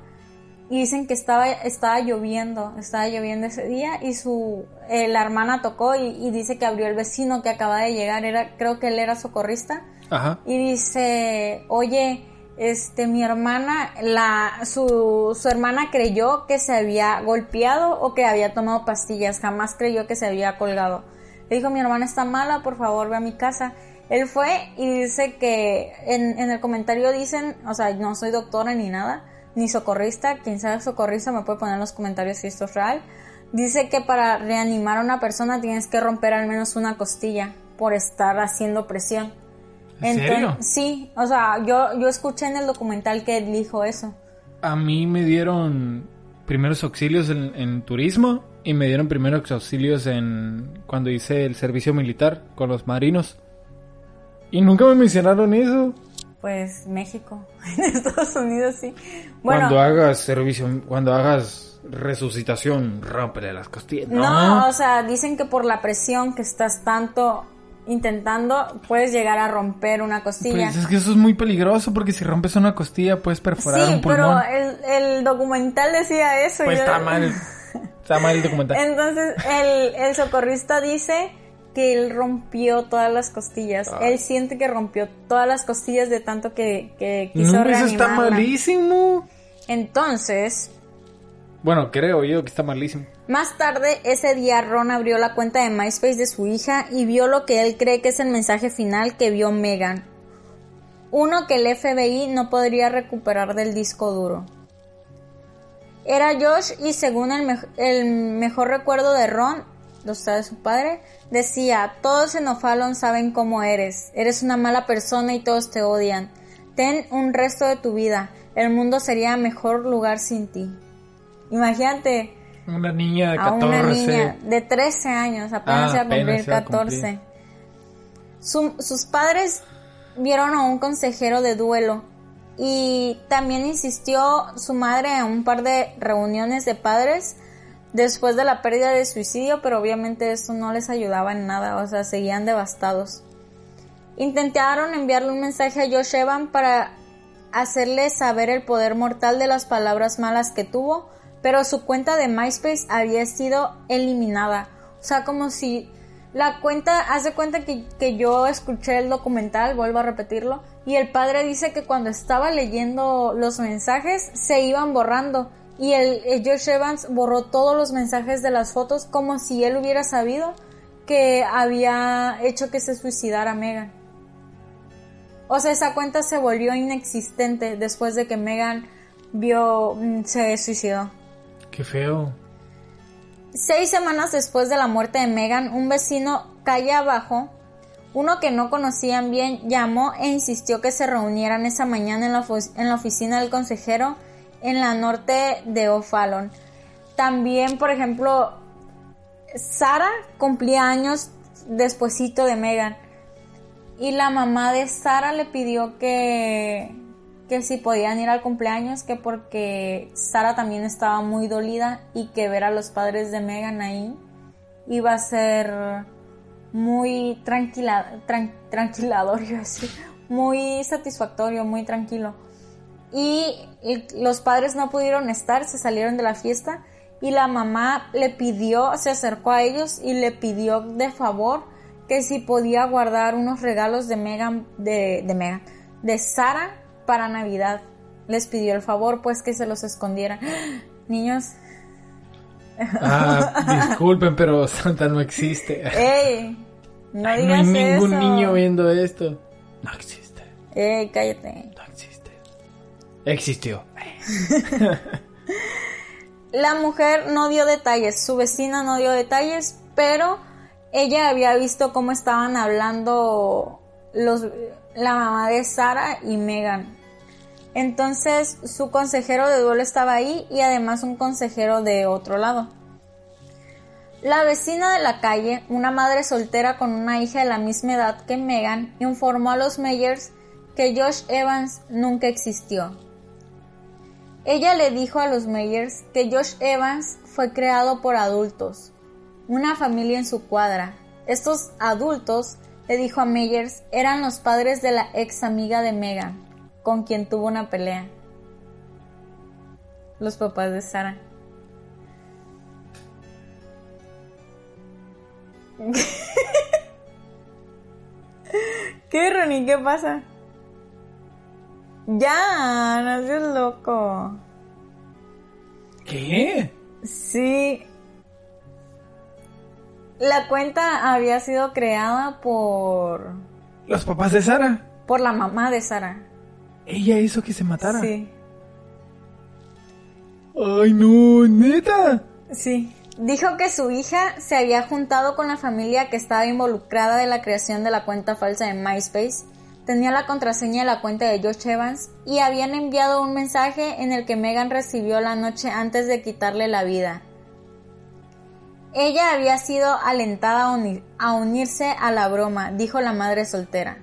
y dicen que estaba, estaba lloviendo, estaba lloviendo ese día y su eh, la hermana tocó y, y dice que abrió el vecino que acaba de llegar, era, creo que él era socorrista Ajá. y dice, oye, este, mi hermana, la, su, su hermana creyó que se había golpeado o que había tomado pastillas, jamás creyó que se había colgado. Le dijo, mi hermana está mala, por favor, ve a mi casa. Él fue y dice que en, en el comentario dicen, o sea, no soy doctora ni nada, ni socorrista, quien sea socorrista me puede poner en los comentarios si esto es real. Dice que para reanimar a una persona tienes que romper al menos una costilla por estar haciendo presión. ¿En serio? Sí, o sea, yo, yo escuché en el documental que dijo eso. A mí me dieron primeros auxilios en, en turismo y me dieron primeros auxilios en cuando hice el servicio militar con los marinos. Y nunca me mencionaron eso. Pues México, en Estados Unidos sí. Bueno, Cuando hagas servicio, cuando hagas resucitación, rómpele las costillas. no, o sea, dicen que por la presión que estás tanto intentando, puedes llegar a romper una costilla. Pues es que eso es muy peligroso porque si rompes una costilla puedes perforar sí, un pulmón. pero el, el documental decía eso. Pues está mal. Está mal el documental. Entonces, el, el socorrista dice que él rompió todas las costillas. Ah. Él siente que rompió todas las costillas de tanto que, que quiso No, eso está malísimo. Entonces, Bueno, creo que está malísimo. más tarde ese día Ron abrió la cuenta de MySpace de su hija y vio lo que él cree que es el mensaje final que vio Megan. Uno que el FBI no podría recuperar del disco duro. Era Josh y según el, el mejor recuerdo de Ron, o sea, de su padre, decía, todos en O'Fallon saben cómo eres, eres una mala persona y todos te odian. Ten un resto de tu vida, el mundo sería mejor lugar sin ti. Imagínate Una niña de a 14. una niña de 13 años, apenas Ah, iba a cumplir apenas iba a 14. cumplir. Su- sus padres vieron a un consejero de duelo y también insistió su madre en un par de reuniones de padres después de la pérdida de suicidio, pero obviamente esto no les ayudaba en nada, o sea, seguían devastados. Intentaron enviarle un mensaje a Josh Evan para hacerle saber el poder mortal de las palabras malas que tuvo, pero su cuenta de MySpace había sido eliminada. O sea, como si la cuenta, haz de cuenta que, que yo escuché el documental, vuelvo a repetirlo, y el padre dice que cuando estaba leyendo los mensajes se iban borrando. Y el, el Evans borró todos los mensajes de las fotos como si él hubiera sabido que había hecho que se suicidara Megan. O sea, esa cuenta se volvió inexistente después de que Megan vio, mm, se suicidó. Qué feo. Seis semanas después de la muerte de Megan, un vecino calle abajo Uno que no conocían bien llamó e insistió que se reunieran esa mañana en la, oficina del consejero en la norte de O'Fallon. También, por ejemplo, Sara cumplía años despuesito de Megan. Y la mamá de Sara le pidió que, que si podían ir al cumpleaños, que porque Sara también estaba muy dolida y que ver a los padres de Megan ahí iba a ser muy tranquila, tranquilador, así, muy satisfactorio, muy tranquilo. Y, los padres no pudieron estar, se salieron de la fiesta y la mamá le pidió, se acercó a ellos y le pidió de favor que si podía guardar unos regalos de de, de Megan, de Sara para Navidad. Les pidió el favor pues que se los escondieran. Niños, Ah, disculpen, pero Santa no existe. ¡Ey! No digas no hay ningún niño viendo esto. No existe. ¡Ey, cállate! No existe. Existió. La mujer no dio detalles, su vecina no dio detalles, pero ella había visto cómo estaban hablando los, la mamá de Sara y Megan. Entonces su consejero de duelo estaba ahí y además un consejero de otro lado. La vecina de la calle, una madre soltera con una hija de la misma edad que Megan, informó a los Meyers que Josh Evans nunca existió. Ella le dijo a los Meyers que Josh Evans fue creado por adultos, una familia en su cuadra. Estos adultos, le dijo a Meyers, eran los padres de la ex amiga de Megan con quien tuvo una pelea. Los papás de Sara. ¿Qué, Ronnie? ¿Qué pasa? Ya, no seas loco. ¿Qué? Sí. La cuenta había sido creada por... ¿Los papás de Sara? Por la mamá de Sara. ¿Ella hizo que se matara? Sí. Ay, no, neta. Sí. Dijo que su hija se había juntado con la familia que estaba involucrada de la creación de la cuenta falsa de MySpace, tenía la contraseña de la cuenta de Josh Evans y habían enviado un mensaje en el que Megan recibió la noche antes de quitarle la vida. Ella había sido alentada a unirse a la broma, dijo la madre soltera.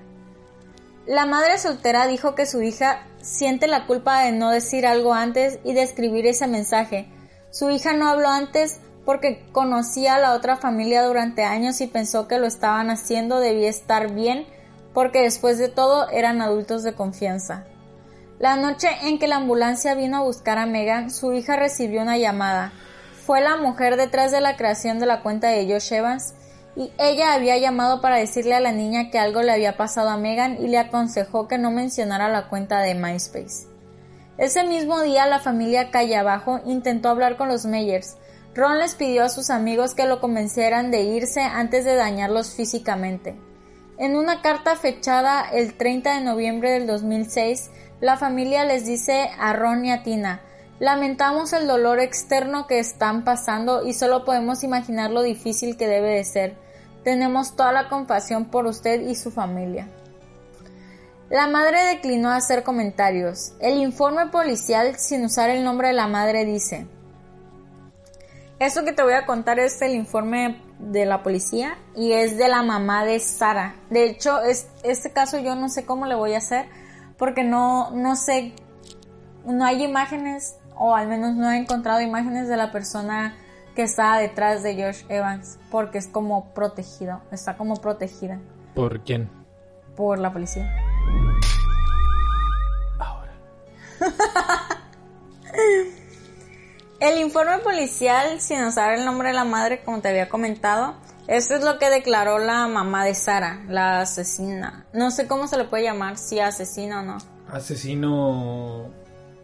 La madre soltera dijo que su hija siente la culpa de no decir algo antes y de escribir ese mensaje. Su hija no habló antes porque conocía a la otra familia durante años y pensó que lo estaban haciendo debía estar bien porque después de todo eran adultos de confianza. La noche en que la ambulancia vino a buscar a Megan, su hija recibió una llamada. Fue la mujer detrás de la creación de la cuenta de Josh Evans y ella había llamado para decirle a la niña que algo le había pasado a Megan y le aconsejó que no mencionara la cuenta de MySpace. Ese mismo día la familia Calle Abajo intentó hablar con los Meyers. Ron les pidió a sus amigos que lo convencieran de irse antes de dañarlos físicamente. En una carta fechada el 30 de noviembre del 2006, la familia les dice a Ron y a Tina, lamentamos el dolor externo que están pasando y solo podemos imaginar lo difícil que debe de ser. Tenemos toda la compasión por usted y su familia. La madre declinó hacer comentarios. El informe policial, sin usar el nombre de la madre, dice, Eso que te voy a contar es el informe de la policía y es de la mamá de Sara. De hecho, este caso yo no sé cómo le voy a hacer porque no, no sé, no hay imágenes o al menos no he encontrado imágenes de la persona que está detrás de Josh Evans porque es como protegido, está como protegida. ¿Por quién? Por la policía. Ahora. el informe policial, sin usar el nombre de la madre, como te había comentado, eso es lo que declaró la mamá de Sara, la asesina. No sé cómo se le puede llamar, si asesina o no. ¿Asesino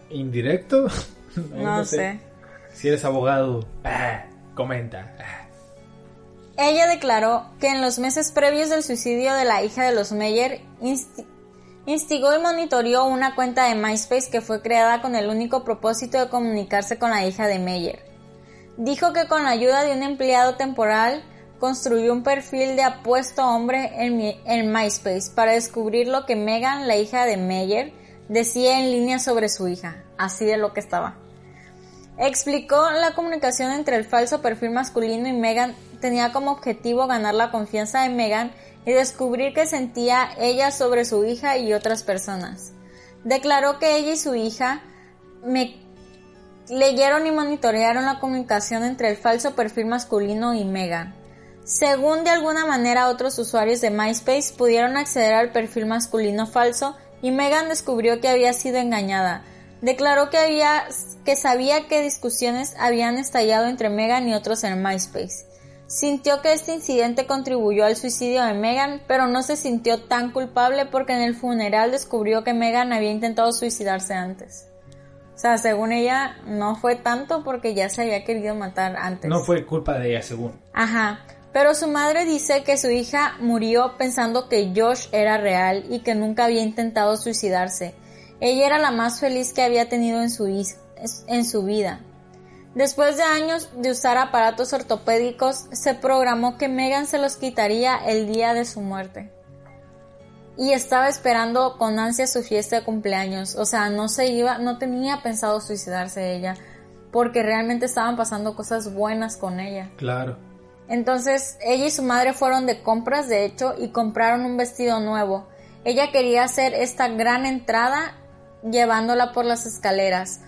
indirecto? no, sé. Si eres abogado, ah, comenta. Ella declaró que en los meses previos del suicidio de la hija de los Meyer, instigó y monitoreó una cuenta de MySpace que fue creada con el único propósito de comunicarse con la hija de Meyer. Dijo que con la ayuda de un empleado temporal construyó un perfil de apuesto hombre en, en MySpace para descubrir lo que Megan, la hija de Meyer, decía en línea sobre su hija, así de lo que estaba. Explicó la comunicación entre el falso perfil masculino y Megan tenía como objetivo ganar la confianza de Megan y descubrir qué sentía ella sobre su hija y otras personas. Declaró que ella y su hija me leyeron y monitorearon la comunicación entre el falso perfil masculino y Megan. Según de alguna manera otros usuarios de MySpace pudieron acceder al perfil masculino falso y Megan descubrió que había sido engañada. Declaró que había que sabía que discusiones habían estallado entre Megan y otros en MySpace. Sintió que este incidente contribuyó al suicidio de Megan, pero no se sintió tan culpable porque en el funeral descubrió que Megan había intentado suicidarse antes. O sea, según ella, no fue tanto porque ya se había querido matar antes. No fue culpa de ella, según. Ajá. Pero su madre dice que su hija murió pensando que Josh era real y que nunca había intentado suicidarse. Ella era la más feliz que había tenido en su, en su vida. Después de años de usar aparatos ortopédicos, se programó que Megan se los quitaría el día de su muerte. Y estaba esperando con ansia su fiesta de cumpleaños. O sea, no se iba, no tenía pensado suicidarse ella. Porque realmente estaban pasando cosas buenas con ella. Claro. Entonces, ella y su madre fueron de compras, de hecho, y compraron un vestido nuevo. Ella quería hacer esta gran entrada llevándola por las escaleras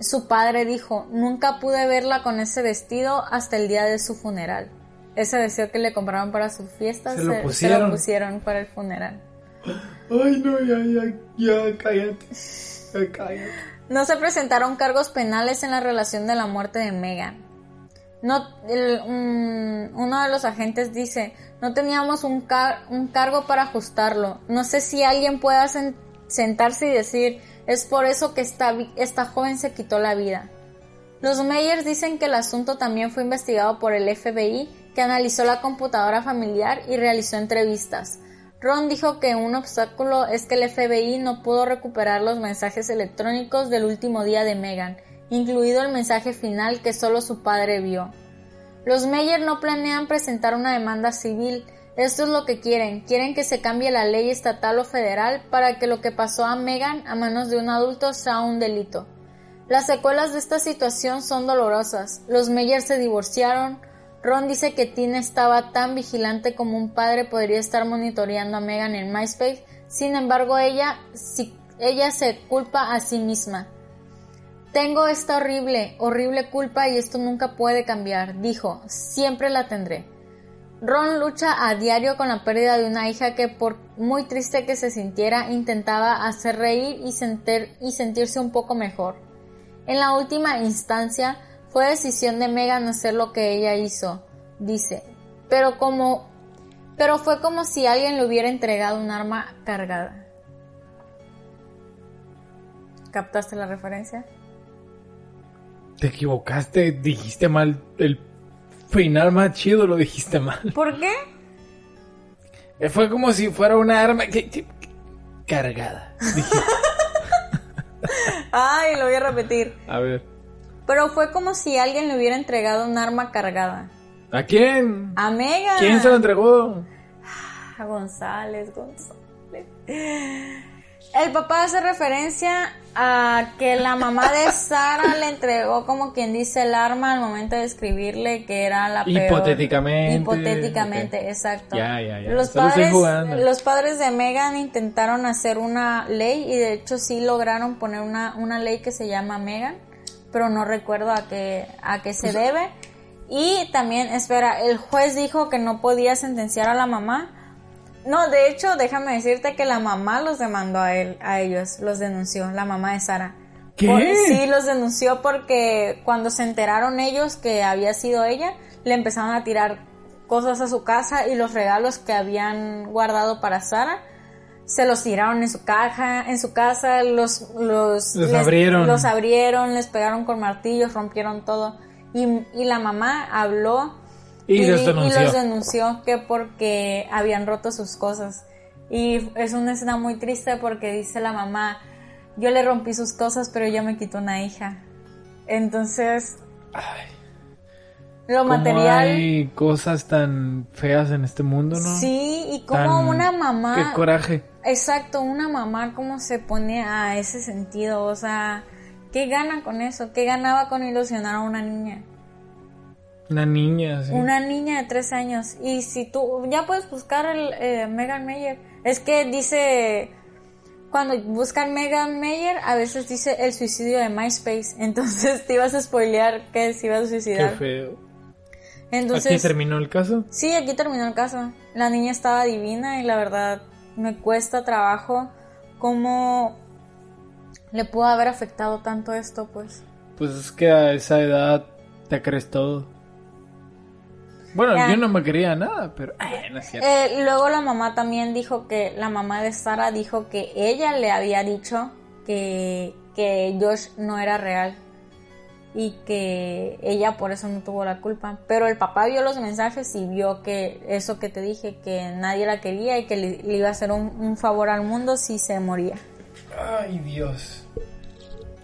su padre dijo, nunca pude verla con ese vestido hasta el día de su funeral. Ese vestido que le compraron para su fiesta se, lo, pusieron? para el funeral. Ay, no, ya, ya, ya, cállate. Ya, cállate. No se presentaron cargos penales en la relación de la muerte de Megan. No, uno de los agentes dice, no teníamos un, un cargo para ajustarlo. No sé si alguien pueda sentarse y decir, es por eso que esta, esta joven se quitó la vida. Los Meyers dicen que el asunto también fue investigado por el FBI, que analizó la computadora familiar y realizó entrevistas. Ron dijo que un obstáculo es que el FBI no pudo recuperar los mensajes electrónicos del último día de Megan, incluido el mensaje final que solo su padre vio. Los Meyer no planean presentar una demanda civil, esto es lo que quieren. Quieren que se cambie la ley estatal o federal para que lo que pasó a Megan a manos de un adulto sea un delito. Las secuelas de esta situación son dolorosas. Los Meyer se divorciaron. Ron dice que Tina estaba tan vigilante como un padre podría estar monitoreando a Megan en MySpace. Sin embargo, ella, ella se culpa a sí misma. Tengo esta horrible, horrible culpa y esto nunca puede cambiar, dijo. Siempre la tendré. Ron lucha a diario con la pérdida de una hija que por muy triste que se sintiera intentaba hacer reír y, sentir, y sentirse un poco mejor. En la última instancia fue decisión de Megan hacer lo que ella hizo, dice, pero como pero fue como si alguien le hubiera entregado un arma cargada. ¿Captaste la referencia? Te equivocaste, dijiste mal el final más chido lo dijiste mal. ¿Por qué? Eh, fue como si fuera una arma que, cargada. Ay, lo voy a repetir. A ver. Pero fue como si alguien le hubiera entregado un arma cargada. ¿A quién? A Megan. ¿Quién se lo entregó? A González, González. El papá hace referencia a que la mamá de Sara le entregó como quien dice el arma al momento de escribirle que era la peor. Hipotéticamente. Hipotéticamente, exacto. Ya, ya, ya. Los padres, los padres de Megan intentaron hacer una ley y de hecho sí lograron poner una, una ley que se llama Megan, pero no recuerdo a qué, a qué se pues, debe. Y también, espera, el juez dijo que no podía sentenciar a la mamá no, de hecho, déjame decirte que la mamá los demandó a él, a ellos, los denunció, la mamá de Sara. ¿Qué? sí, los denunció porque cuando se enteraron ellos que había sido ella, le empezaron a tirar cosas a su casa y los regalos que habían guardado para Sara se los tiraron en su caja, en su casa, los los, los abrieron, los abrieron, les pegaron con martillos, rompieron todo y, y la mamá habló y, los denunció. que porque habían roto sus cosas. Y es una escena muy triste porque dice la mamá, yo le rompí sus cosas, pero ella me quitó una hija. Entonces... lo cómo material. hay cosas tan feas en este mundo, ¿no? Sí, y como una mamá. Qué coraje. Exacto, una mamá cómo se pone a ese sentido, o sea, ¿qué gana con eso? ¿Qué ganaba con ilusionar a una niña? Una niña, sí. Una niña de tres años. Y si tú, ya puedes buscar el eh, Megan Mayer. Es que dice, cuando buscan Megan Mayer, a veces dice el suicidio de MySpace. Entonces te ibas a spoilear que se iba a Qué suicidar. feo. Entonces, ¿Aquí terminó el caso? Sí, aquí terminó el caso. La niña estaba divina y la verdad me cuesta trabajo cómo le pudo haber afectado tanto esto, pues. Pues es que a esa edad te crees todo. Bueno, yo no me quería nada, pero... Ay, no es cierto. Eh, luego la mamá también dijo que, la mamá de Sara dijo que ella le había dicho que, que Josh no era real y que ella por eso no tuvo la culpa. Pero el papá vio los mensajes y vio que eso que te dije, que nadie la quería y que le, le iba a hacer un, un favor al mundo si se moría. Ay, Dios.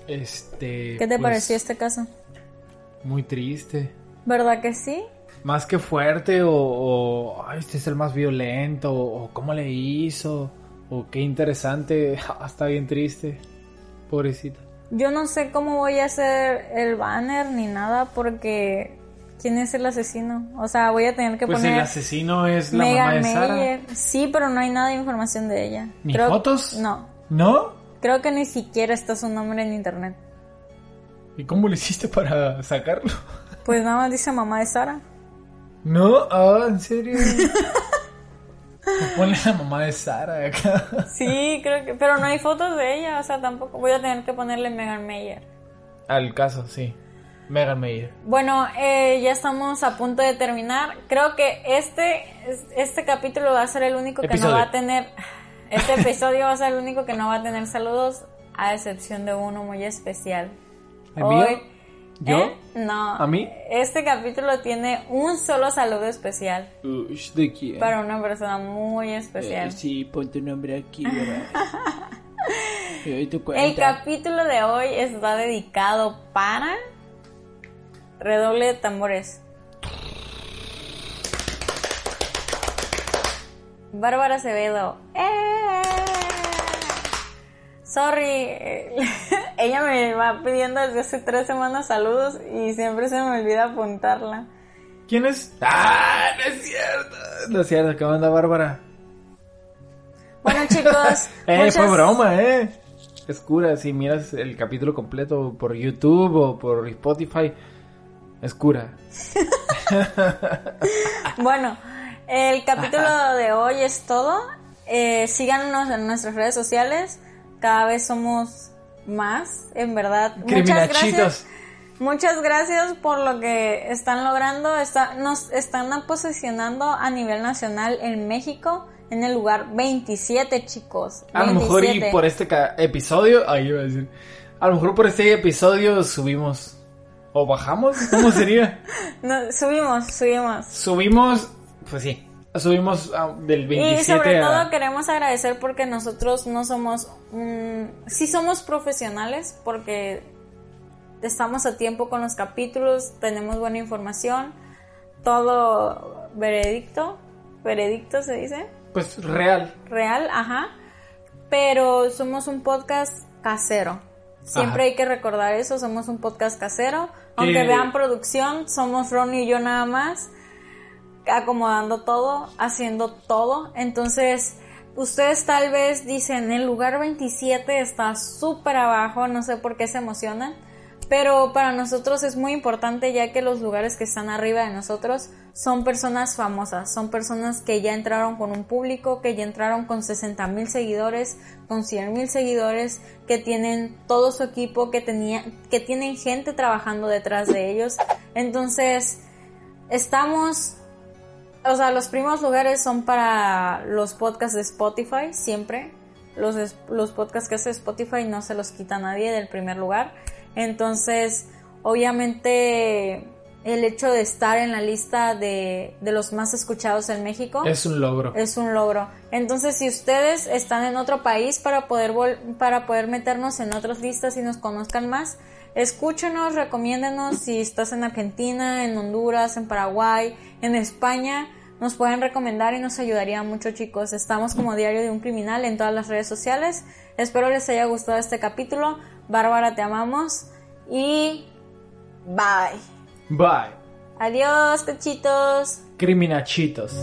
Este... ¿Qué te pues, pareció este caso? Muy triste. ¿Verdad que sí? Más que fuerte o, o, ay, este es el más violento o, cómo le hizo o qué interesante, Ah, está bien triste, pobrecita. Yo no sé cómo voy a hacer el banner ni nada porque ¿quién es el asesino? O sea, voy a tener que Pues poner el asesino es la mamá de Sara. Sí, pero no hay nada de información de ella. ¿Ni fotos? No. ¿No? Creo que ni siquiera está su nombre en internet. ¿Y cómo le hiciste para sacarlo? Pues nada más dice mamá de Sara. No, ah, ¿en serio? Ponle la mamá de Sara acá. Sí, creo que. Pero no hay fotos de ella, o sea, tampoco. Voy a tener que ponerle Megan Mayer. Al caso, sí. Megan Mayer. Bueno, eh, ya estamos a punto de terminar. Creo que este, este capítulo va a ser el único que Episodio. no va a tener. Este episodio va a ser el único que no va a tener saludos, a excepción de uno muy especial. ¿El mío? ¿Yo? ¿Eh? No. ¿A mí? Este capítulo tiene un solo saludo especial ¿De quién? para una persona muy especial. Eh, sí, pon tu nombre aquí, El capítulo de hoy está dedicado para redoble de tambores. Bárbara Acevedo. ¡Eh! Sorry, eh, ella me va pidiendo desde hace tres semanas saludos y siempre se me olvida apuntarla. ¿Quién es? ¡Ah! No es cierto. No es cierto, ¿qué onda, Bárbara? Bueno chicos, Eh, muchas- fue broma, eh. Es cura, si miras el capítulo completo por YouTube o por Spotify, es cura. Bueno, el capítulo de hoy es todo. Eh, síganos en nuestras redes sociales. Cada vez somos más, en verdad. Muchas gracias. Muchas gracias por lo que están logrando. Está- nos están posicionando a nivel nacional en México en el lugar 27, chicos. A lo mejor y 27. por este episodio, ahí iba a decir, a lo mejor por este episodio subimos o bajamos, ¿cómo sería? No, subimos, subimos. subimos, pues sí, subimos ah, del 27 Y sobre a... todo queremos agradecer porque nosotros no somos, sí somos profesionales porque estamos a tiempo con los capítulos, tenemos buena información, todo veredicto, veredicto se dice, Pues real. real, ajá, pero somos un podcast casero. Siempre Ajá. hay que recordar eso, somos un podcast casero. Aunque Que- vean producción, somos Ronnie y yo nada más acomodando todo, haciendo todo. Entonces, ustedes tal vez dicen, el lugar 27 está súper abajo, no sé por qué se emocionan, pero para nosotros es muy importante ya que los lugares que están arriba de nosotros son personas famosas, son personas que ya entraron con un público, que ya entraron con 60 mil seguidores, con 100 mil seguidores, que tienen todo su equipo, que, tenía, que tienen gente trabajando detrás de ellos. Entonces, estamos o sea, los primeros lugares son para los podcasts de Spotify, siempre. Los, los podcasts que hace Spotify no se los quita nadie del primer lugar. Entonces, obviamente, el hecho de estar en la lista de, de los más escuchados en México Es un logro. es un logro. Entonces, si ustedes están en otro país para poder vol- para poder meternos en otras listas y nos conozcan más, Escúchenos, recomiéndenos si estás en Argentina, en Honduras, en Paraguay, en España. Nos pueden recomendar y nos ayudaría mucho, chicos. Estamos como Diario de un Criminal en todas las redes sociales. Espero les haya gustado este capítulo. Bárbara, te amamos. Y bye. Bye. Adiós, cachitos. Criminachitos.